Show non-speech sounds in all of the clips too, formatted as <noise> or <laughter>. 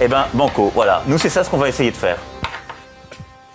Eh ben, banco, voilà. Nous, c'est ça ce qu'on va essayer de faire.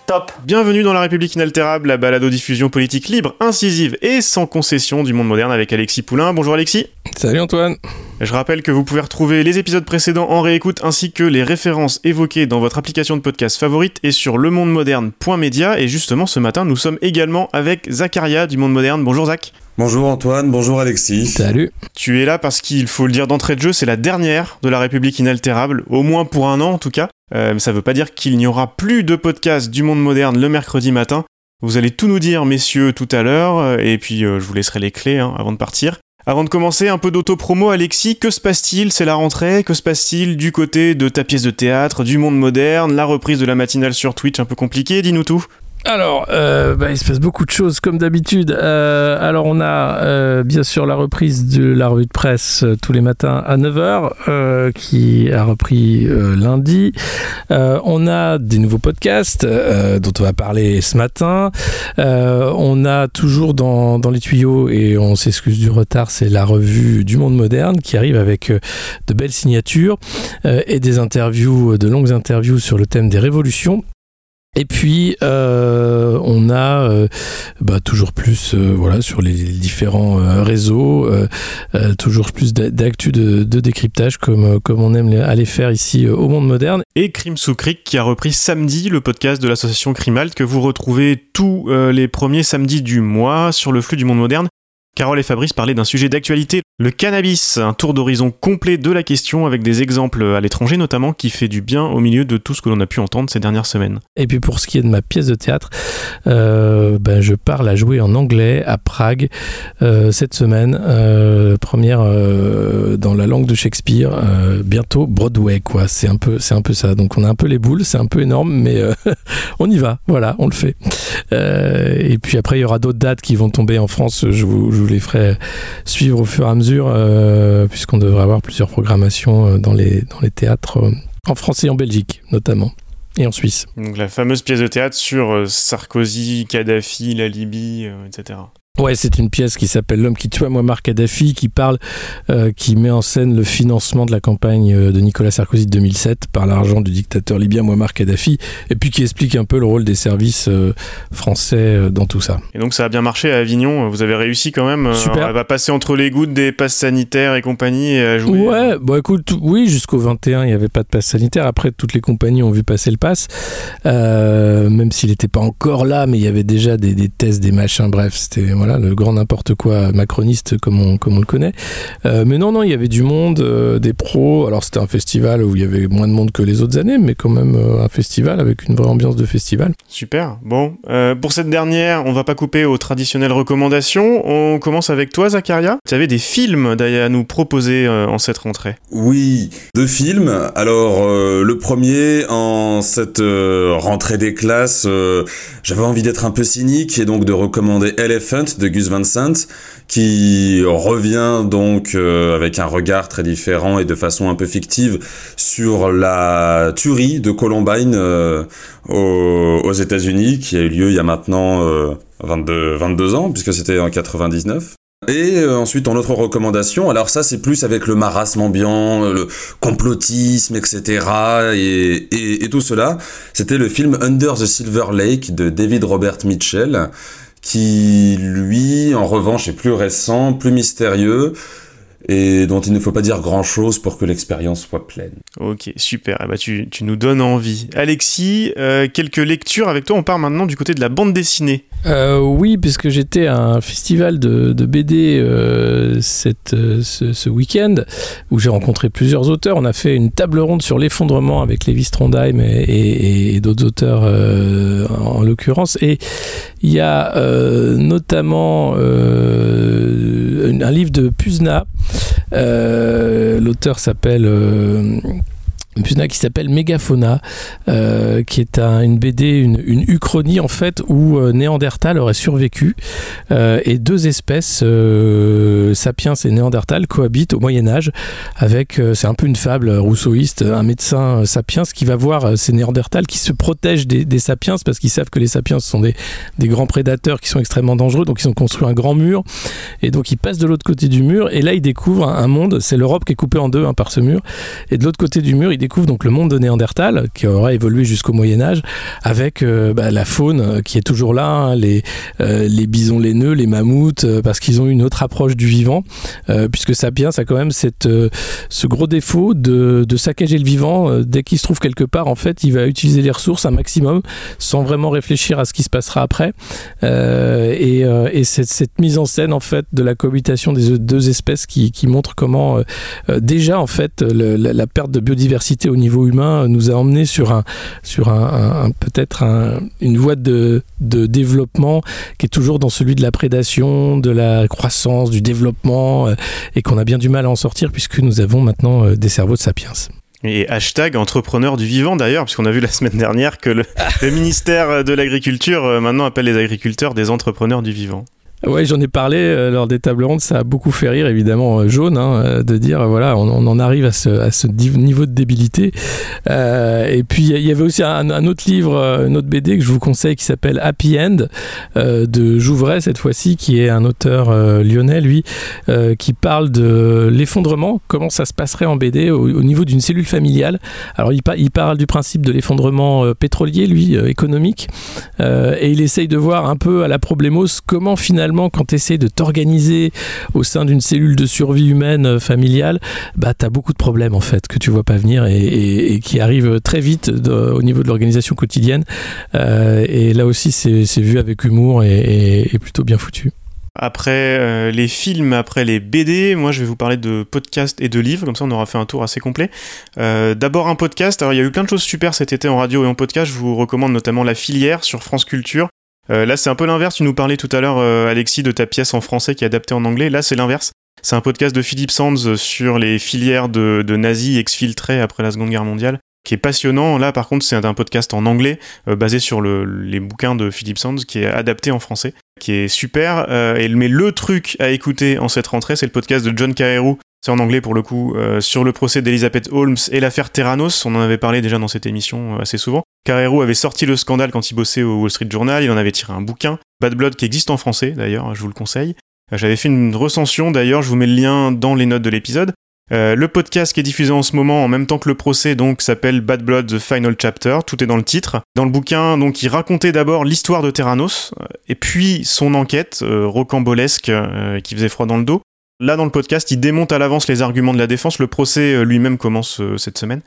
Top Bienvenue dans La République inaltérable, la balado-diffusion politique libre, incisive et sans concession du monde moderne avec Alexis Poulain. Bonjour Alexis. Salut Antoine. Je rappelle que vous pouvez retrouver les épisodes précédents en réécoute ainsi que les références évoquées dans votre application de podcast favorite et sur lemondemoderne.media. Et justement, ce matin, nous sommes également avec Zacharia du Monde Moderne. Bonjour Zach. Bonjour Antoine, bonjour Alexis. Salut. Tu es là parce qu'il faut le dire d'entrée de jeu, c'est la dernière de la République inaltérable, au moins pour un an en tout cas. Euh, ça veut pas dire qu'il n'y aura plus de podcast du monde moderne le mercredi matin. Vous allez tout nous dire, messieurs, tout à l'heure, euh, et puis euh, je vous laisserai les clés hein, avant de partir. Avant de commencer, un peu d'auto-promo, Alexis, que se passe-t-il? C'est la rentrée, que se passe-t-il du côté de ta pièce de théâtre, du monde moderne, la reprise de la matinale sur Twitch un peu compliquée, dis-nous tout. Alors, euh, bah, il se passe beaucoup de choses comme d'habitude. Euh, alors, on a euh, bien sûr la reprise de la revue de presse euh, tous les matins à 9h, euh, qui a repris lundi. On a des nouveaux podcasts dont on va parler ce matin. On a toujours dans, dans les tuyaux, et on s'excuse du retard, c'est la revue du monde moderne qui arrive avec de belles signatures et des interviews, de longues interviews sur le thème des révolutions. Et puis euh, on a euh, bah, toujours plus euh, voilà sur les différents réseaux toujours plus d'a- d'actu de, décryptage comme comme on aime aller faire ici au monde moderne. Et Crime sous qui a repris samedi le podcast de l'association Crimalt que vous retrouvez tous les premiers samedis du mois sur le flux du monde moderne. Carole et Fabrice parlaient d'un sujet d'actualité, le cannabis, un tour d'horizon complet de la question avec des exemples à l'étranger notamment qui fait du bien au milieu de tout ce que l'on a pu entendre ces dernières semaines. Et puis pour ce qui est de ma pièce de théâtre, euh, ben, je pars la jouer en anglais à Prague euh, cette semaine, euh, première dans la langue de Shakespeare, bientôt Broadway quoi. C'est un peu c'est un peu ça. Donc on a un peu les boules, c'est un peu énorme, mais <laughs> on y va. Voilà, on le fait. Et puis après il y aura d'autres dates qui vont tomber en France. Vous les ferai suivre au fur et à mesure, euh, puisqu'on devrait avoir plusieurs programmations euh, dans les dans les théâtres euh, en France et en Belgique notamment. Et en Suisse. Donc la fameuse pièce de théâtre sur Sarkozy, Kadhafi, la Libye, etc. Ouais, c'est une pièce qui s'appelle L'homme qui tue Muammar Kadhafi, qui parle, euh, qui met en scène le financement de la campagne euh, de Nicolas Sarkozy de 2007 par l'argent du dictateur libyen Muammar Kadhafi, et puis qui explique un peu le rôle des services euh, français dans tout ça. Et donc ça a bien marché à Avignon, vous avez réussi quand même. Super. Elle va passer entre les gouttes des passes sanitaires et compagnie et à jouer. Ouais, bon écoute, oui, jusqu'au 21, il n'y avait pas de passe sanitaire. Après, toutes les compagnies ont vu passer le pass, euh, même s'il n'était pas encore là, mais il y avait déjà des, des tests, des machins, bref, c'était voilà le grand n'importe quoi macroniste comme on, comme on le connaît. Euh, mais non, non, il y avait du monde, euh, des pros. Alors c'était un festival où il y avait moins de monde que les autres années, mais quand même euh, un festival avec une vraie ambiance de festival. Super. Bon, euh, pour cette dernière, on va pas couper aux traditionnelles recommandations. On commence avec toi, Zacharia. Tu avais des films d'ailleurs à nous proposer euh, en cette rentrée. Oui, deux films. Alors euh, le premier en cette euh, rentrée des classes, euh, j'avais envie d'être un peu cynique et donc de recommander Elephant de Gus Van Sant qui revient donc euh, avec un regard très différent et de façon un peu fictive sur la tuerie de Columbine euh, aux, États-Unis qui a eu lieu il y a maintenant euh, 22, 22 ans puisque c'était en 99. Et euh, ensuite, en autre recommandation, alors ça c'est plus avec le marasme ambiant, euh, le complotisme, etc. Et, et, et tout cela, c'était le film Under the Silver Lake de David Robert Mitchell, qui lui, en revanche, est plus récent, plus mystérieux, et dont il ne faut pas dire grand-chose pour que l'expérience soit pleine. Ok, super. Eh ben, tu, tu nous donnes envie. Alexis, euh, quelques lectures avec toi. On part maintenant du côté de la bande dessinée. Euh, oui, puisque j'étais à un festival de, de BD euh, cette, euh, ce, ce week-end où j'ai rencontré plusieurs auteurs. On a fait une table ronde sur l'effondrement avec Lévi Strondheim et, et- et d'autres auteurs euh, en, en l'occurrence. Et il y a euh, notamment euh, un livre de Puzna. L'auteur s'appelle euh, qui s'appelle Megafauna, euh, qui est une BD, une, une, uchronie en fait où euh, Néandertal aurait survécu. Euh, et deux espèces, sapiens et Néandertal, cohabitent au Moyen Âge avec, c'est un peu une fable rousseauiste, un médecin sapiens qui va voir ces Néandertals qui se protègent des, sapiens parce qu'ils savent que les sapiens sont des, des, grands prédateurs qui sont extrêmement dangereux, donc ils ont construit un grand mur et donc ils passent de l'autre côté du mur et là ils découvrent un, monde, c'est l'Europe qui est coupée en deux hein, par ce mur. Et de l'autre côté du mur ils découvre donc le monde de Néandertal, qui aurait évolué jusqu'au Moyen Âge, avec euh, bah, la faune euh, qui est toujours là, hein, les, euh, les bisons laineux, les mammouths, parce qu'ils ont une autre approche du vivant, puisque Sapiens a quand même cette, ce gros défaut de, de saccager le vivant. dès qu'il se trouve quelque part, en fait, il va utiliser les ressources un maximum, sans vraiment réfléchir à ce qui se passera après. et, et cette, cette, mise en scène, en fait, de la cohabitation des deux espèces qui, qui montre comment, déjà, en fait, la perte de biodiversité au niveau humain nous a emmené sur un, sur un, peut-être une voie de, développement qui est toujours dans celui de la prédation, de la croissance, du développement, euh, et qu'on a bien du mal à en sortir puisque nous avons maintenant euh, des cerveaux de sapiens. Et hashtag entrepreneur du vivant d'ailleurs, puisqu'on a vu la <laughs> semaine dernière que le, ministère de l'Agriculture euh, maintenant appelle les agriculteurs des entrepreneurs du vivant. Oui, j'en ai parlé euh, lors des tables rondes. Ça a beaucoup fait rire, évidemment, euh, Jaune, hein, euh, de dire voilà, on, en arrive à ce, niveau de débilité. Et puis il y avait aussi un, autre livre, un autre BD que je vous conseille qui s'appelle Happy End de Jouvray cette fois-ci, qui est un auteur lyonnais, lui, qui parle de l'effondrement, comment ça se passerait en BD au, au niveau d'une cellule familiale. Alors il, il parle du principe de l'effondrement pétrolier, lui, économique, et il essaye de voir un peu à la problémose comment finalement quand tu essaies de t'organiser au sein d'une cellule de survie humaine euh, familiale, bah, tu as beaucoup de problèmes en fait que tu vois pas venir et, qui arrivent très vite au niveau de l'organisation quotidienne. Euh, et là aussi, c'est vu avec humour et, plutôt bien foutu. Après euh, les films, après les BD, moi je vais vous parler de podcasts et de livres, comme ça on aura fait un tour assez complet. D'abord un podcast, alors il y a eu plein de choses super cet été en radio et en podcast, je vous recommande notamment La Filière sur France Culture, euh, là, c'est un peu l'inverse. Tu nous parlais tout à l'heure, euh, Alexis, de ta pièce en français qui est adaptée en anglais. Là, c'est l'inverse. C'est un podcast de Philippe Sands sur les filières de, nazis exfiltrés après la Seconde Guerre mondiale, qui est passionnant. Là, par contre, c'est un podcast en anglais, euh, basé sur les bouquins de Philippe Sands, qui est adapté en français, qui est super. et, mais le truc à écouter en cette rentrée, c'est le podcast de John Carew, c'est en anglais pour le coup, sur le procès d'Elizabeth Holmes et l'affaire Terranos. On en avait parlé déjà dans cette émission assez souvent. Carrero avait sorti le scandale quand il bossait au Wall Street Journal, il en avait tiré un bouquin, Bad Blood, qui existe en français d'ailleurs, je vous le conseille. Euh, j'avais fait une recension d'ailleurs, je vous mets le lien dans les notes de l'épisode. Euh, le podcast qui est diffusé en ce moment en même temps que le procès donc s'appelle Bad Blood The Final Chapter, tout est dans le titre. Dans le bouquin donc il racontait d'abord l'histoire de Terranos euh, et puis son enquête rocambolesque qui faisait froid dans le dos. Là dans le podcast il démonte à l'avance les arguments de la défense, le procès lui-même commence cette semaine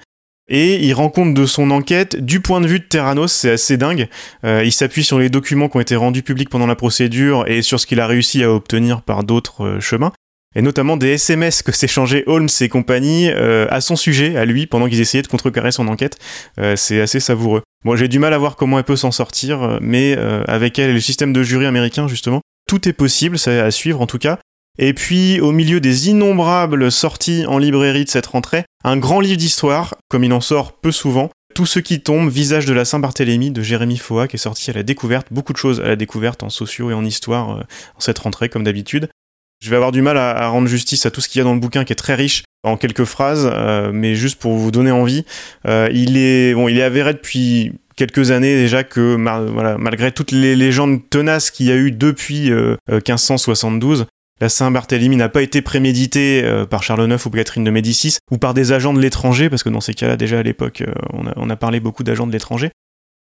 et il rend compte de son enquête du point de vue de Terranos, c'est assez dingue. Euh, il s'appuie sur les documents qui ont été rendus publics pendant la procédure et sur ce qu'il a réussi à obtenir par d'autres euh, chemins, et notamment des SMS que s'échangeaient Holmes et compagnie euh, à son sujet, à lui, pendant qu'ils essayaient de contrecarrer son enquête. c'est assez savoureux. Bon, j'ai du mal à voir comment elle peut s'en sortir, mais avec elle et le système de jury américain, justement, tout est possible, c'est à suivre en tout cas. Et puis, au milieu des innombrables sorties en librairie de cette rentrée, un grand livre d'histoire, comme il en sort peu souvent, Tout ce qui tombe, Visage de la Saint-Barthélemy de Jérémy Foa, qui est sorti à la découverte, beaucoup de choses à la découverte en sociaux et en histoire euh, en cette rentrée, comme d'habitude. Je vais avoir du mal à, rendre justice à tout ce qu'il y a dans le bouquin, qui est très riche en quelques phrases, euh, mais juste pour vous donner envie, euh, il est bon, il est avéré depuis quelques années déjà que voilà, malgré toutes les légendes tenaces qu'il y a eu depuis 1572, la Saint-Barthélemy n'a pas été préméditée euh, par Charles IX ou Catherine de Médicis ou par des agents de l'étranger, parce que dans ces cas-là, déjà à l'époque, euh, on, a, parlé beaucoup d'agents de l'étranger.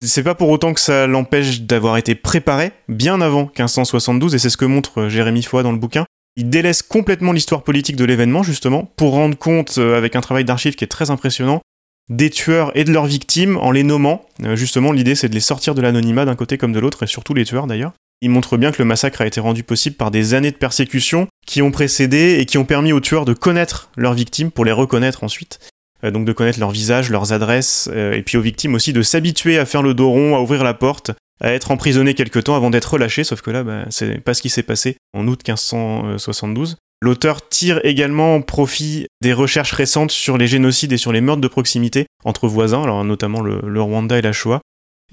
C'est pas pour autant que ça l'empêche d'avoir été préparé bien avant 1572, et c'est ce que montre euh, Jérémy Foy dans le bouquin. Il délaisse complètement l'histoire politique de l'événement, justement, pour rendre compte, avec un travail d'archives qui est très impressionnant, des tueurs et de leurs victimes en les nommant. Justement, l'idée c'est de les sortir de l'anonymat d'un côté comme de l'autre, et surtout les tueurs d'ailleurs. Il montre bien que le massacre a été rendu possible par des années de persécution qui ont précédé et qui ont permis aux tueurs de connaître leurs victimes pour les reconnaître ensuite. Euh, donc de connaître leur visage, leurs adresses, euh, et puis aux victimes aussi de s'habituer à faire le dos rond, à ouvrir la porte, à être emprisonnés quelque temps avant d'être relâchés, sauf que là, bah, c'est pas ce qui s'est passé en août 1572. L'auteur tire également profit des recherches récentes sur les génocides et sur les meurtres de proximité entre voisins, alors notamment le, le Rwanda et la Shoah.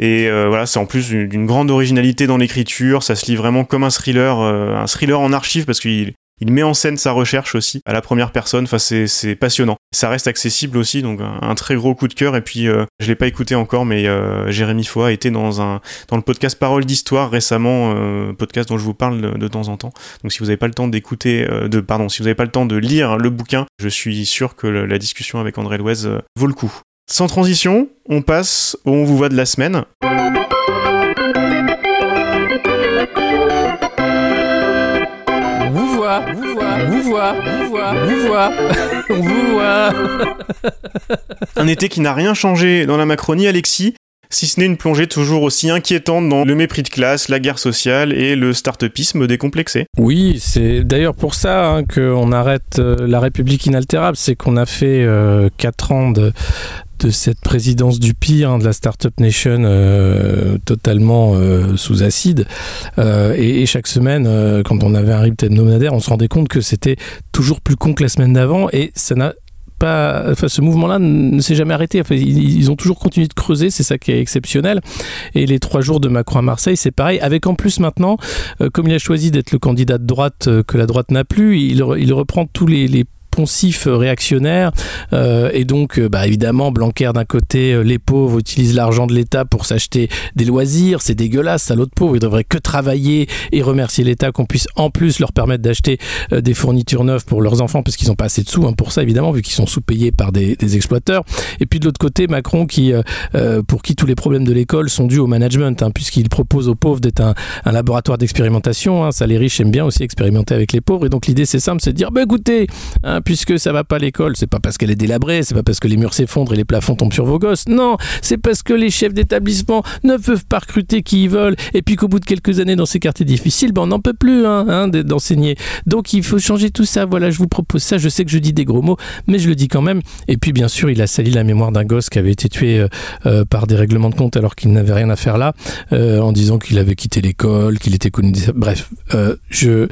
Et euh, voilà, c'est en plus d'une grande originalité dans l'écriture, ça se lit vraiment comme un thriller, euh, un thriller en archive parce qu'il il met en scène sa recherche aussi à la première personne. Enfin, c'est passionnant. Ça reste accessible aussi, donc un, très gros coup de cœur. Et puis, euh, je l'ai pas écouté encore, mais euh, Jérémy Foy a été dans un dans le podcast Parole d'histoire récemment, euh, podcast dont je vous parle de, temps en temps. Donc, si vous n'avez pas le temps d'écouter, de pardon, si vous n'avez pas le temps de lire le bouquin, je suis sûr que la discussion avec André Louez vaut le coup. Sans transition, on passe au On vous voit de la semaine. vous voit, vous voit, vous voit, vous voit, on <laughs> vous voit. Un été qui n'a rien changé dans la Macronie, Alexis, si ce n'est une plongée toujours aussi inquiétante dans le mépris de classe, la guerre sociale et le start-upisme décomplexé. Oui, c'est d'ailleurs pour ça hein, qu'on arrête euh, la République inaltérable, c'est qu'on a fait 4 euh, ans de, cette présidence du pire, hein, de la Startup Nation euh, totalement euh, sous acide. Et, chaque semaine, quand on avait un rythme hebdomadaire, on se rendait compte que c'était toujours plus con que la semaine d'avant et ça n'a enfin, ce mouvement-là ne s'est jamais arrêté. Ils, ont toujours continué de creuser, c'est ça qui est exceptionnel. Et les trois jours de Macron à Marseille, c'est pareil. Avec en plus maintenant, comme il a choisi d'être le candidat de droite que la droite n'a plus, il, il reprend tous les, les réactionnaire. Euh, et donc, euh, bah, évidemment, Blanquer d'un côté, euh, les pauvres utilisent l'argent de l'État pour s'acheter des loisirs. C'est dégueulasse, ça l'autre pauvre. Ils devraient que travailler et remercier l'État qu'on puisse en plus leur permettre d'acheter des fournitures neuves pour leurs enfants parce qu'ils n'ont pas assez de sous hein, pour ça, évidemment, vu qu'ils sont sous-payés par des, exploiteurs. Et puis de l'autre côté, Macron, qui, pour qui tous les problèmes de l'école sont dus au management, hein, puisqu'il propose aux pauvres d'être un, laboratoire d'expérimentation. Hein. Ça, les riches aiment bien aussi expérimenter avec les pauvres. Et donc l'idée, c'est simple, c'est de dire, bah, écoutez, puisque ça va pas à l'école, c'est pas parce qu'elle est délabrée, c'est pas parce que les murs s'effondrent et les plafonds tombent sur vos gosses. Non, c'est parce que les chefs d'établissement ne peuvent pas recruter qui ils veulent et puis qu'au bout de quelques années dans ces quartiers difficiles, ben on n'en peut plus hein, hein d'enseigner. Donc il faut changer tout ça. Voilà, je vous propose ça. Je sais que je dis des gros mots, mais je le dis quand même. Et puis bien sûr, il a sali la mémoire d'un gosse qui avait été tué euh, euh, par des règlements de compte alors qu'il n'avait rien à faire là, euh, en disant qu'il avait quitté l'école, qu'il était connu. Bref, je,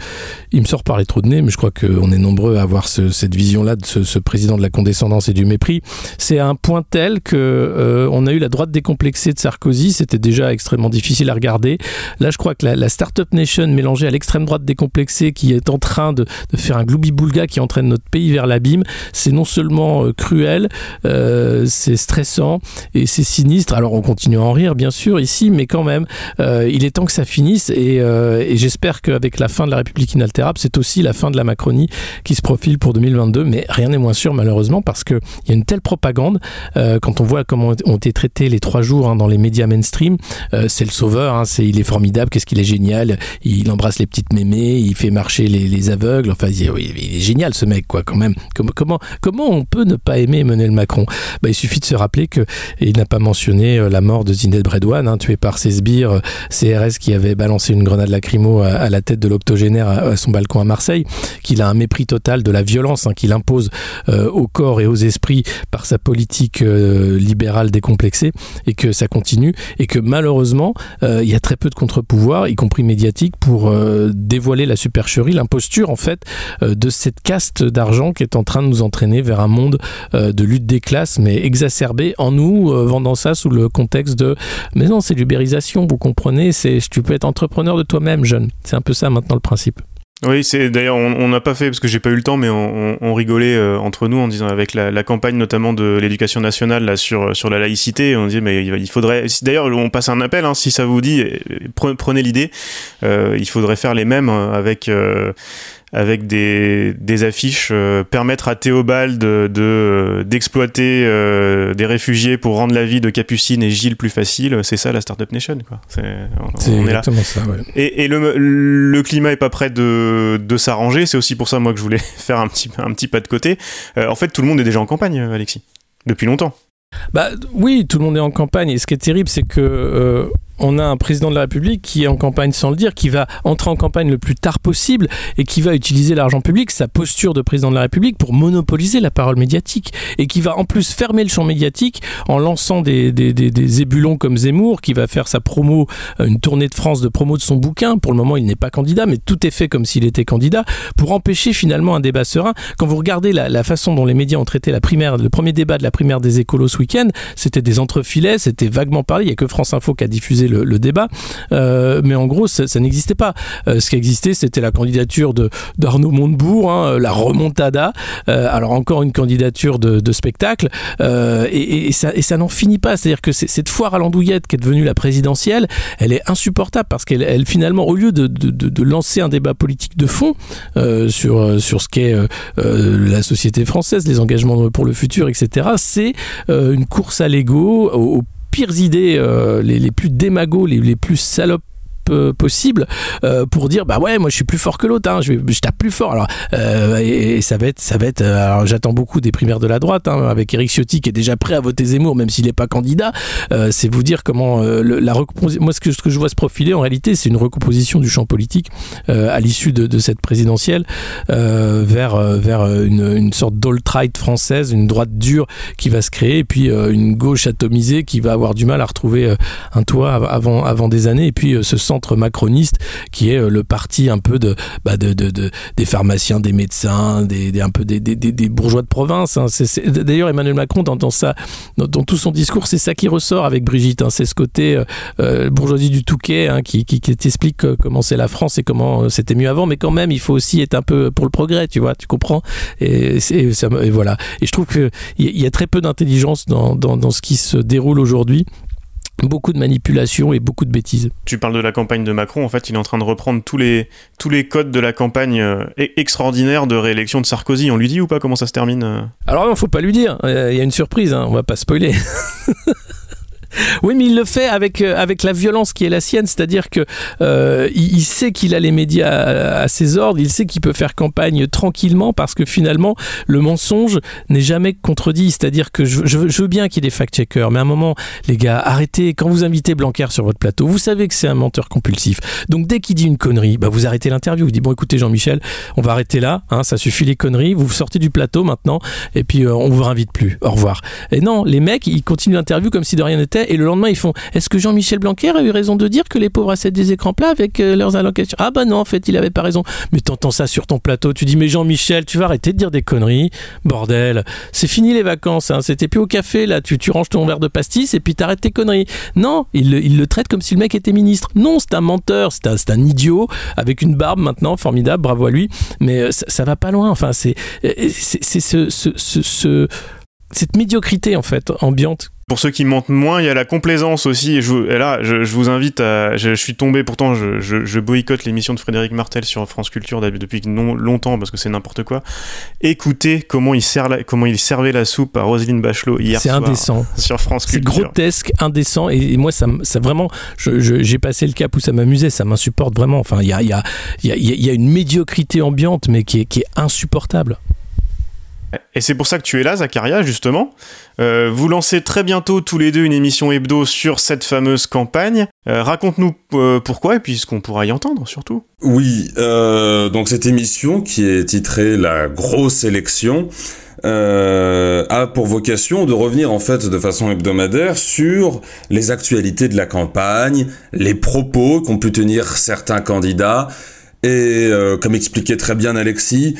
il me sort parler trop de nez, mais je crois qu'on est nombreux à avoir ce, cette vision-là de ce, président de la condescendance et du mépris, c'est à un point tel que euh, on a eu la droite décomplexée de Sarkozy, c'était déjà extrêmement difficile à regarder. Là, je crois que la, Startup Nation mélangée à l'extrême droite décomplexée qui est en train de, faire un gloubi-boulga qui entraîne notre pays vers l'abîme, c'est non seulement euh, cruel, euh, c'est stressant et c'est sinistre. Alors on continue à en rire, bien sûr, ici, mais quand même, il est temps que ça finisse et, et j'espère qu'avec la fin de la République inaltérable, c'est aussi la fin de la Macronie qui se profile pour 2020 mais rien n'est moins sûr malheureusement parce qu'il y a une telle propagande. Euh, quand on voit comment ont été traités les trois jours hein, dans les médias mainstream, euh, c'est le sauveur, hein, c'est, il est formidable, qu'est-ce qu'il est génial, il embrasse les petites mémées, il fait marcher les, aveugles, enfin il, est génial ce mec quoi quand même. Comment, comment, on peut ne pas aimer Emmanuel Macron? Bah, Il suffit de se rappeler qu'il n'a pas mentionné euh, la mort de Zined Bredouane, hein, tué par ses sbires CRS qui avait balancé une grenade lacrymo à, la tête de l'octogénaire à, son balcon à Marseille, qu'il a un mépris total de la violence qu'il impose euh, au corps et aux esprits par sa politique euh, libérale décomplexée et que ça continue et que malheureusement euh, il y a très peu de contre-pouvoirs, y compris médiatiques, pour dévoiler la supercherie, l'imposture en fait de cette caste d'argent qui est en train de nous entraîner vers un monde de lutte des classes, mais exacerbé en nous, vendant ça sous le contexte de mais non c'est l'ubérisation, vous comprenez, tu peux être entrepreneur de toi-même jeune, c'est un peu ça maintenant le principe. Oui, c'est d'ailleurs on n'a pas fait parce que j'ai pas eu le temps, mais on, rigolait euh, entre nous en disant avec la, campagne notamment de l'éducation nationale là sur sur la laïcité, on disait mais il faudrait. D'ailleurs, on passe un appel hein, si ça vous dit, prenez l'idée. Euh, il faudrait faire les mêmes euh, avec des, des affiches, euh, permettre à Théobald de, de d'exploiter euh, des réfugiés pour rendre la vie de Capucine et Gilles plus facile, c'est ça la Startup Nation. C'est, exactement ça. Ouais. Et, et le, le, climat est pas prêt de, de s'arranger, c'est aussi pour ça moi que je voulais <laughs> faire un petit, un petit pas de côté. Euh, en fait, tout le monde est déjà en campagne, Alexis, depuis longtemps. Bah oui, tout le monde est en campagne. Et ce qui est terrible, c'est que on a un président de la République qui est en campagne sans le dire, qui va entrer en campagne le plus tard possible et qui va utiliser l'argent public, sa posture de président de la République, pour monopoliser la parole médiatique et qui va en plus fermer le champ médiatique en lançant des, des, des, ébulons comme Zemmour, qui va faire sa promo, euh, une tournée de France de promo de son bouquin. Pour le moment, il n'est pas candidat, mais tout est fait comme s'il était candidat pour empêcher finalement un débat serein. Quand vous regardez la, la façon dont les médias ont traité la primaire, le premier débat de la primaire des écolos ce week-end, c'était des entrefilets, c'était vaguement parlé. Il n'y a que France Info qui a diffusé le, débat, euh, mais en gros, ça, n'existait pas. Euh, ce qui existait, c'était la candidature de d'Arnaud Montebourg, hein, la remontada. Euh, alors encore une candidature de, spectacle, euh, et, ça, n'en finit pas. C'est-à-dire que cette foire à l'andouillette qui est devenue la présidentielle, elle est insupportable parce qu'elle, elle, finalement, au lieu de, lancer un débat politique de fond euh, sur sur ce qu'est la société française, les engagements pour le futur, etc., c'est une course à l'ego, aux pires idées, euh, les, les, plus démagos, les, les plus salopes possible euh, pour dire bah ouais moi je suis plus fort que l'autre hein, je, je, tape plus fort. Alors euh, et, ça va être ça va être alors j'attends beaucoup des primaires de la droite hein, avec Eric Ciotti qui est déjà prêt à voter Zemmour même s'il n'est pas candidat. Euh, c'est vous dire comment la moi ce que, je vois se profiler en réalité c'est une recomposition du champ politique à l'issue de, cette présidentielle vers vers une, une sorte d'alt-right française une droite dure qui va se créer et puis une gauche atomisée qui va avoir du mal à retrouver un toit avant avant des années et puis ce centre macroniste qui est euh, le parti un peu bah de, de, de des pharmaciens, des médecins, des, un peu des, bourgeois de province. Hein. D'ailleurs, Emmanuel Macron, dans, dans, tout son discours, c'est ça qui ressort avec Brigitte. Hein. C'est ce côté euh, euh, bourgeoisie du Touquet hein, qui, qui, qui comment c'est la France et comment c'était mieux avant. Mais quand même, il faut aussi être un peu pour le progrès, tu vois, tu comprends? Et, voilà. Et je trouve qu'il y, y a très peu d'intelligence dans, dans ce qui se déroule aujourd'hui beaucoup de manipulation et beaucoup de bêtises. Tu parles de la campagne de Macron, en fait, il est en train de reprendre tous les, tous les codes de la campagne euh, extraordinaire de réélection de Sarkozy. On lui dit ou pas comment ça se termine euh? Alors non, faut pas lui dire. Il y a une surprise, hein. on va pas spoiler. <laughs> Oui, mais il le fait avec, euh, avec la violence qui est la sienne, c'est-à-dire que euh, il, sait qu'il a les médias à, ses ordres, il sait qu'il peut faire campagne tranquillement parce que finalement, le mensonge n'est jamais contredit. C'est-à-dire que je veux bien qu'il y ait des fact-checkers, mais à un moment, les gars, arrêtez. Quand vous invitez Blanquer sur votre plateau, vous savez que c'est un menteur compulsif. Donc dès qu'il dit une connerie, bah, vous arrêtez l'interview. Vous dites, bon, écoutez, Jean-Michel, on va arrêter là, hein, ça suffit les conneries, vous sortez du plateau maintenant, et puis euh, on vous invite plus. Au revoir. Et non, les mecs, ils continuent l'interview comme si de rien n'était et le lendemain ils font est-ce que Jean-Michel Blanquer a eu raison de dire que les pauvres achètent des écrans plats avec euh, leurs allocations? Ah bah non en fait il avait pas raison. Mais t'entends ça sur ton plateau tu dis mais Jean-Michel tu vas arrêter de dire des conneries. Bordel. C'est fini les vacances hein. c'était plus au café là. Tu, tu ranges ton verre de pastis et puis t'arrêtes tes conneries. Non il, le traite comme si le mec était ministre. Non c'est un menteur c'est un, un, idiot avec une barbe maintenant formidable bravo à lui. Mais euh, ça, ça va pas loin. Enfin c'est euh, ce, ce cette médiocrité en fait ambiante pour ceux qui mentent moins, il y a la complaisance aussi. Et, je, et là, je, je, vous invite à. Je, je suis tombé, pourtant, je, boycotte l'émission de Frédéric Martel sur France Culture depuis non, longtemps parce que c'est n'importe quoi. Écoutez comment il, sert la, comment il servait la soupe à Roselyne Bachelot hier soir. C'est indécent. <laughs> Sur France Culture. C'est grotesque, indécent. Et, et, moi, ça, ça vraiment. J'ai passé le cap où ça m'amusait, ça m'insupporte vraiment. Enfin, il y a, y, a, y, a, y a une médiocrité ambiante, mais qui est, qui est insupportable. Et c'est pour ça que tu es là, Zacharia, justement. Euh, vous lancez très bientôt tous les deux une émission hebdo sur cette fameuse campagne. Euh, Raconte-nous euh, pourquoi et puis ce qu'on pourra y entendre, surtout. Oui, donc cette émission qui est titrée La grosse élection a pour vocation de revenir en fait de façon hebdomadaire sur les actualités de la campagne, les propos qu'ont pu tenir certains candidats et comme expliquait très bien Alexis,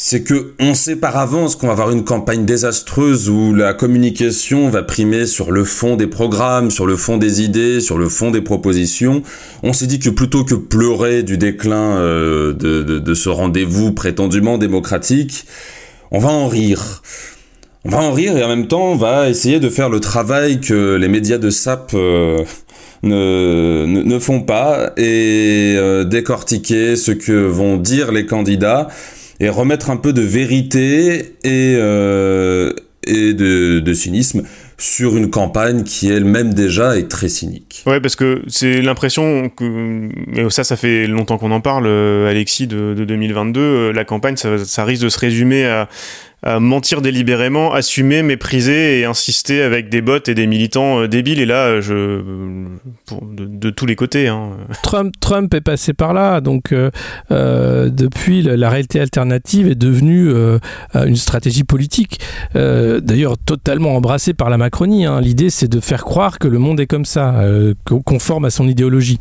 c'est que on sait par avance qu'on va avoir une campagne désastreuse où la communication va primer sur le fond des programmes, sur le fond des idées, sur le fond des propositions. On s'est dit que plutôt que pleurer du déclin euh, de, ce rendez-vous prétendument démocratique, on va en rire. On va en rire et en même temps on va essayer de faire le travail que les médias de SAP euh, ne, font pas et euh, décortiquer ce que vont dire les candidats et remettre un peu de vérité et, euh, et de, cynisme sur une campagne qui elle-même déjà est très cynique. Ouais, parce que c'est l'impression que ça, ça fait longtemps qu'on en parle, Alexis, de, de 2022. La campagne, ça risque de se résumer à à mentir délibérément, assumer, mépriser et insister avec des bots et des militants euh, débiles. Et là, pour, de, tous les côtés. Hein. Trump, Trump est passé par là. Donc, euh, euh, depuis, la réalité alternative est devenue euh, une stratégie politique. Euh, D'ailleurs, totalement embrassée par la Macronie. Hein. L'idée, c'est de faire croire que le monde est comme ça, euh, conforme à son idéologie.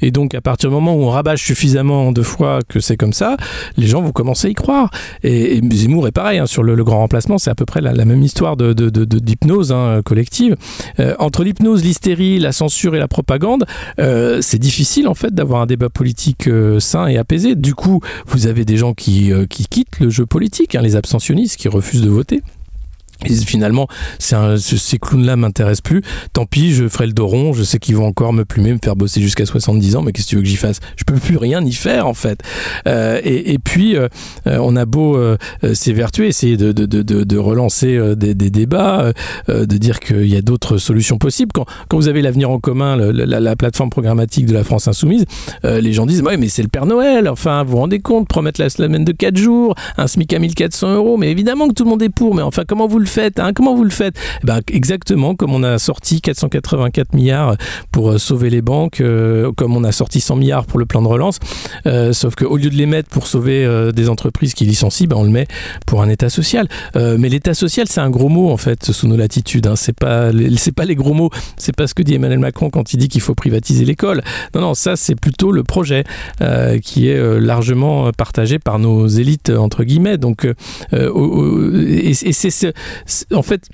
Et donc, à partir du moment où on rabâche suffisamment de fois que c'est comme ça, les gens vont commencer à y croire. Et, et Zemmour est pareil. Hein, sur le, grand remplacement, c'est à peu près la, même histoire de, d'hypnose hein, collective. Euh, entre l'hypnose, l'hystérie, la censure et la propagande, euh, c'est difficile en fait d'avoir un débat politique euh, sain et apaisé. Du coup, vous avez des gens qui, qui quittent le jeu politique, hein, les abstentionnistes qui refusent de voter. Et finalement, ces clowns-là m'intéressent plus. Tant pis, je ferai le dos rond. Je sais qu'ils vont encore me plumer, me faire bosser jusqu'à 70 ans. Mais qu'est-ce que tu veux que j'y fasse? Je peux plus rien y faire en fait. Euh, et, puis, euh, on a beau euh, s'évertuer, essayer de, relancer euh, des, débats, euh, de dire qu'il y a d'autres solutions possibles. Quand, vous avez l'avenir en commun, la, la, plateforme programmatique de la France insoumise, euh, les gens disent ouais, mais c'est le Père Noël. Enfin, vous vous rendez compte, promettre la semaine de 4 jours, un SMIC à 1400 euros. Mais évidemment que tout le monde est pour. Mais enfin, comment vous le hein Comment vous le faites? Eh ben, Exactement comme on a sorti 484 milliards pour euh, sauver les banques, euh, comme on a sorti 100 milliards pour le plan de relance, euh, sauf qu'au lieu de les mettre pour sauver euh, des entreprises qui licencient, ben, on le met pour un État social. Mais l'État social, c'est un gros mot en fait sous nos latitudes. Hein. C'est pas, pas les gros mots. C'est pas ce que dit Emmanuel Macron quand il dit qu'il faut privatiser l'école. Non, non, ça c'est plutôt le projet qui est largement partagé par nos élites entre guillemets. Donc, en fait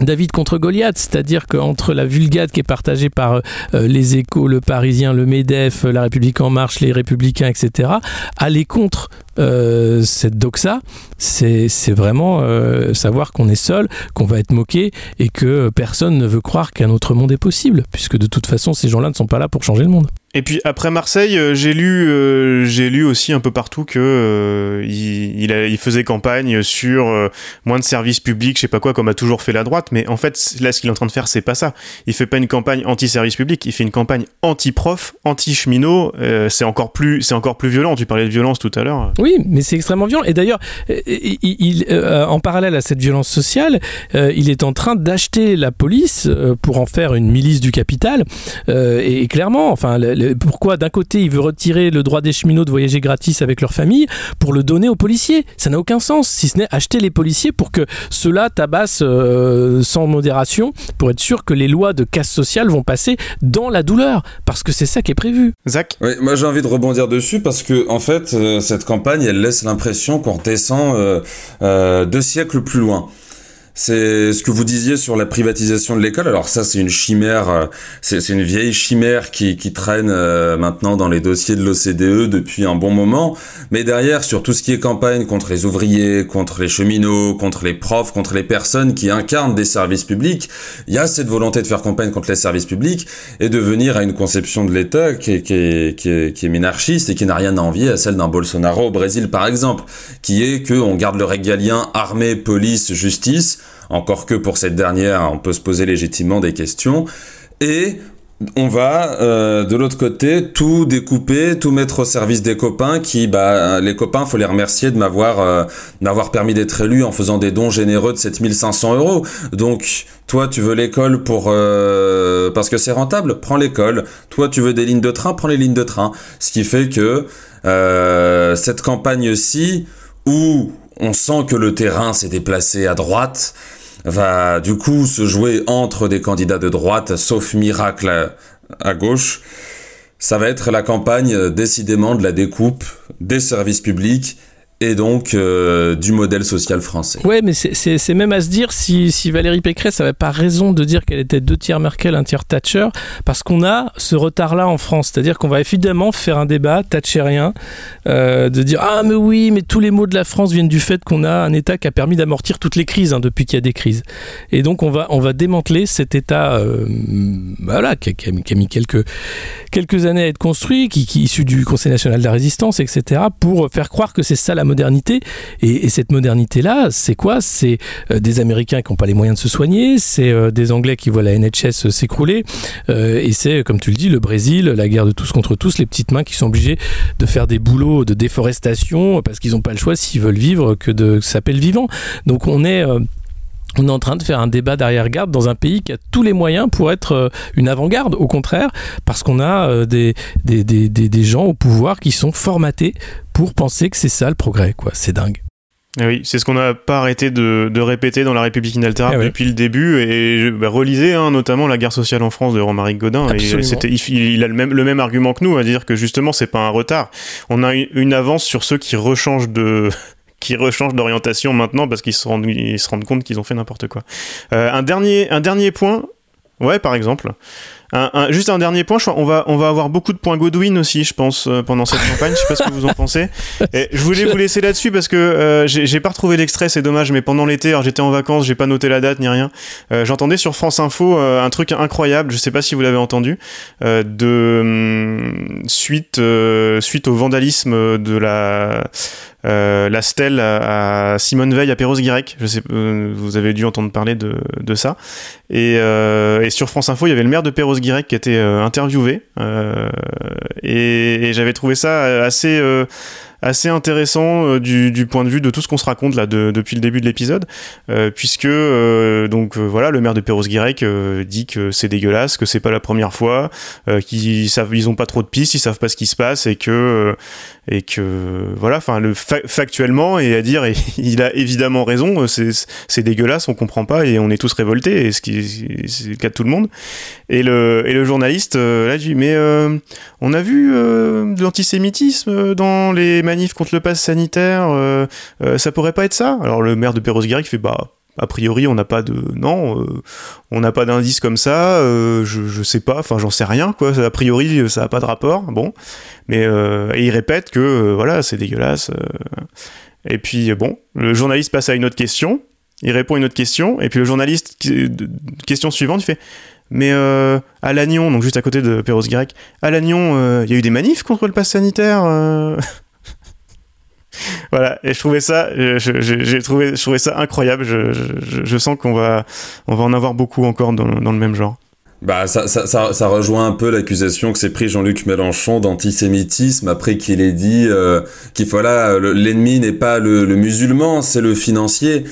David contre Goliath, c'est-à-dire qu'entre la vulgate qui est partagée par euh, les échos, le Parisien, le MEDEF, la République en marche, les Républicains, etc., aller contre euh, cette doxa, c'est vraiment euh, savoir qu'on est seul, qu'on va être moqué et que personne ne veut croire qu'un autre monde est possible, puisque de toute façon, ces gens-là ne sont pas là pour changer le monde. Et puis après Marseille, euh, j'ai lu, j'ai lu aussi un peu partout que il, faisait campagne sur moins de services publics, je sais pas quoi, comme a toujours fait la droite. Mais en fait, là, ce qu'il est en train de faire, c'est pas ça. Il fait pas une campagne anti-service public, il fait une campagne anti-prof, anti-cheminot. C'est encore plus, c'est encore plus violent. Tu parlais de violence tout à l'heure. Oui, mais c'est extrêmement violent. Et d'ailleurs, il, il en parallèle à cette violence sociale, il est en train d'acheter la police pour en faire une milice du capital. et, et clairement, enfin pourquoi d'un côté il veut retirer le droit des cheminots de voyager gratis avec leur famille pour le donner aux policiers? Ça n'a aucun sens, si ce n'est acheter les policiers pour que ceux-là tabassent euh, sans modération, pour être sûr que les lois de casse sociale vont passer dans la douleur, parce que c'est ça qui est prévu. Zach? Oui, moi j'ai envie de rebondir dessus parce que en fait, euh, cette campagne, elle laisse l'impression qu'on redescend euh, deux siècles plus loin. C'est ce que vous disiez sur la privatisation de l'école. Alors ça, c'est une chimère, c'est une vieille chimère qui, traîne euh, maintenant dans les dossiers de l'OCDE depuis un bon moment. Mais derrière, sur tout ce qui est campagne contre les ouvriers, contre les cheminots, contre les profs, contre les personnes qui incarnent des services publics, il y a cette volonté de faire campagne contre les services publics et de venir à une conception de l'État qui est, qui, est, minarchiste et qui n'a rien à envier à celle d'un Bolsonaro au Brésil, par exemple, qui est que on garde le régalien armée, police, justice encore que pour cette dernière, on peut se poser légitimement des questions. Et on va euh, de l'autre côté tout découper, tout mettre au service des copains qui, bah, les copains, faut les remercier de m'avoir euh, m'avoir permis d'être élu en faisant des dons généreux de 7500 euros. Donc, toi, tu veux l'école pour euh, parce que c'est rentable, prends l'école. Toi, tu veux des lignes de train, prends les lignes de train. Ce qui fait que euh, cette campagne-ci où on sent que le terrain s'est déplacé à droite, va du coup se jouer entre des candidats de droite, sauf miracle à, gauche. Ça va être la campagne décidément de la découpe des services publics et donc euh, du modèle social français. Ouais, mais c'est même à se dire si, si Valérie Pécresse n'avait pas raison de dire qu'elle était deux tiers Merkel, un tiers Thatcher, parce qu'on a ce retard-là en France. C'est-à-dire qu'on va évidemment faire un débat thatcherien, euh, de dire Ah, mais oui, mais tous les maux de la France viennent du fait qu'on a un État qui a permis d'amortir toutes les crises hein, depuis qu'il y a des crises. Et donc on va, on va démanteler cet État euh, voilà, qui, qui, a, qui, a, mis quelques, quelques années à être construit, qui, qui est issu du Conseil national de la résistance, etc., pour faire croire que c'est ça la modernité. Et, cette modernité-là, c'est quoi? C'est des Américains qui n'ont pas les moyens de se soigner, c'est des Anglais qui voient la NHS s'écrouler, et c'est, comme tu le dis, le Brésil, la guerre de tous contre tous, les petites mains qui sont obligées de faire des boulots de déforestation parce qu'ils n'ont pas le choix s'ils veulent vivre que de s'appeler vivant. Donc on est on est en train de faire un débat d'arrière-garde dans un pays qui a tous les moyens pour être euh, une avant-garde, au contraire, parce qu'on a euh, des, des, des, des, gens au pouvoir qui sont formatés pour penser que c'est ça le progrès, quoi. C'est dingue. Eh oui, c'est ce qu'on n'a pas arrêté de, de, répéter dans La République inaltérable eh depuis le début. Et bah, relisez hein, notamment La guerre sociale en France de Romaric Godin. Et il, a le même, le même argument que nous, à dire que justement, c'est pas un retard. On a une avance sur ceux qui rechangent de, qui rechangent d'orientation maintenant parce qu'ils se rendent, ils se rendent compte qu'ils ont fait n'importe quoi. Euh, un, dernier, un dernier point, ouais, par exemple. Un, juste un dernier point, on va, on va avoir beaucoup de points Godwin aussi, je pense, euh, pendant cette campagne. Je sais pas ce que vous en pensez. Et je voulais vous laisser là-dessus parce que euh, j'ai pas retrouvé l'extrait, c'est dommage, mais pendant l'été, alors j'étais en vacances, j'ai pas noté la date ni rien. Euh, J'entendais sur France Info euh, un truc incroyable, je sais pas si vous l'avez entendu, euh, de hum, suite, suite au vandalisme de la euh, la stèle à, Simone Veil à Perros-Guirec. Je sais, euh, vous avez dû entendre parler de, ça. Et, euh, et, sur France Info, il y avait le maire de Perros-Guirec qui était interviewé. et j'avais trouvé ça assez assez intéressant euh, du, point de vue de tout ce qu'on se raconte là de, depuis le début de l'épisode, euh, puisque euh, donc voilà le maire de Perros-Guirec dit que c'est dégueulasse, que c'est pas la première fois, qu'ils savent ils ont pas trop de pistes, ils savent pas ce qui se passe et que et que voilà enfin le factuellement et à dire <laughs> il a évidemment raison, c'est dégueulasse, on comprend pas et on est tous révoltés et ce qui c'est le cas de tout le monde. Et le et le journaliste là dit mais on a vu de l'antisémitisme dans les manif contre le pass sanitaire, euh, euh, ça pourrait pas être ça? Alors le maire de Perros-Guirec fait bah a priori on n'a pas de non euh, on n'a pas d'indice comme ça je, sais pas enfin j'en sais rien quoi. A priori ça a pas de rapport bon. Mais et il répète que voilà c'est dégueulasse et puis bon le journaliste passe à une autre question. Il répond à une autre question. Et puis le journaliste question suivante il fait mais à Lannion, donc juste à côté de Perros-Guirec, à Lannion, il y a eu des manifs contre le pass sanitaire voilà, et je trouvais ça, j'ai trouvé, je trouvais ça incroyable. Je, sens qu'on va, on va en avoir beaucoup encore dans, le même genre. Bah, ça, ça, ça, rejoint un peu l'accusation que s'est pris Jean-Luc Mélenchon d'antisémitisme après qu'il ait dit euh, qu'il voilà, l'ennemi n'est pas le, musulman, c'est le financier.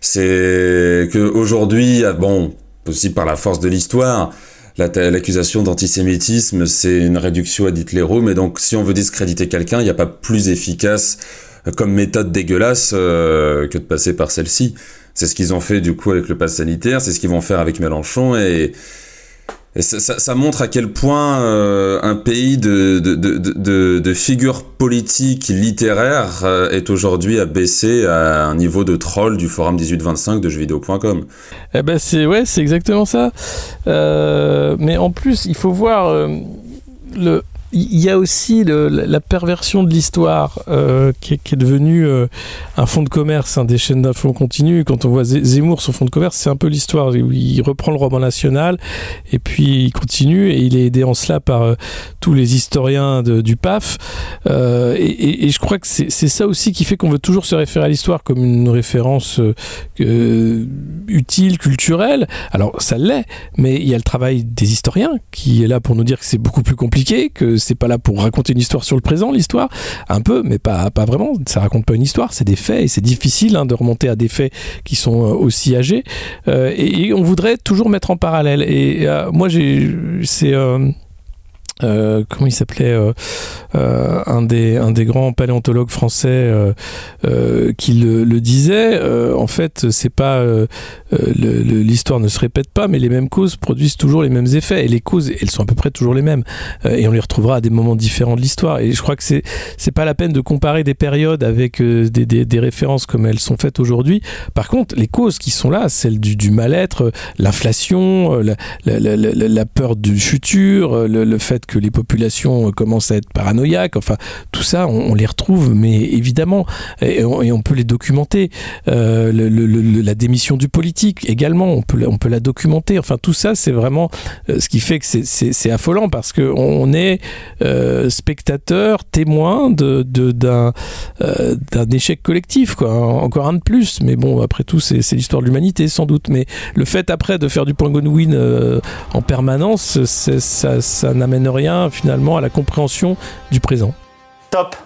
C'est que aujourd'hui, ah, bon, aussi par la force de l'histoire, l'accusation d'antisémitisme, c'est une réduction à Hitléro, mais donc si on veut discréditer quelqu'un, il n'y a pas plus efficace comme méthode dégueulasse euh, que de passer par celle-ci. C'est ce qu'ils ont fait du coup avec le pass sanitaire, c'est ce qu'ils vont faire avec Mélenchon et ça, montre à quel point euh, un pays de, de, de, de, figures politiques littéraires euh, est aujourd'hui abaissé à un niveau de troll du forum 1825 de jeuxvideo.com. Eh ben c'est ouais, c'est exactement ça. Mais en plus, il faut voir le il y a aussi la perversion de l'histoire euh, qui, est devenue euh, un fonds de commerce hein, des chaînes d'infos continue. Quand on voit Zemmour sur fonds de commerce, c'est un peu l'histoire il reprend le roman national et puis il continue et il est aidé en cela par euh, tous les historiens du PAF. Et, et, je crois que c'est ça aussi qui fait qu'on veut toujours se référer à l'histoire comme une référence utile, culturelle. Alors ça l'est, mais il y a le travail des historiens qui est là pour nous dire que c'est beaucoup plus compliqué, que c'est pas là pour raconter une histoire sur le présent, l'histoire, un peu, mais pas, pas vraiment. Ça raconte pas une histoire, c'est des faits et c'est difficile hein, de remonter à des faits qui sont euh, aussi âgés. Euh, et, on voudrait toujours mettre en parallèle. Et euh, moi, j'ai, c'est euh, comment il s'appelait euh, euh, un des un des grands paléontologues français qui le, disait en fait c'est pas l'histoire ne se répète pas mais les mêmes causes produisent toujours les mêmes effets et les causes elles sont à peu près toujours les mêmes. Et on les retrouvera à des moments différents de l'histoire. Et je crois que c'est c'est pas la peine de comparer des périodes avec des, des, références comme elles sont faites aujourd'hui. Par contre les causes qui sont là celles du, mal-être l'inflation la, la, la, la, peur du futur le fait que les populations commencent à être paranoïaques. Enfin, tout ça, on, les retrouve, mais évidemment, et on, peut les documenter. la démission du politique également, on peut, on peut la documenter. Enfin, tout ça, c'est vraiment ce qui fait que c'est affolant parce qu'on est spectateur, témoin d'un de, d'un échec collectif, quoi. Encore un de plus, mais bon, après tout, c'est l'histoire de l'humanité, sans doute. Mais le fait après de faire du point win euh, en permanence, ça, ça n'amène rien finalement à la compréhension du présent. Top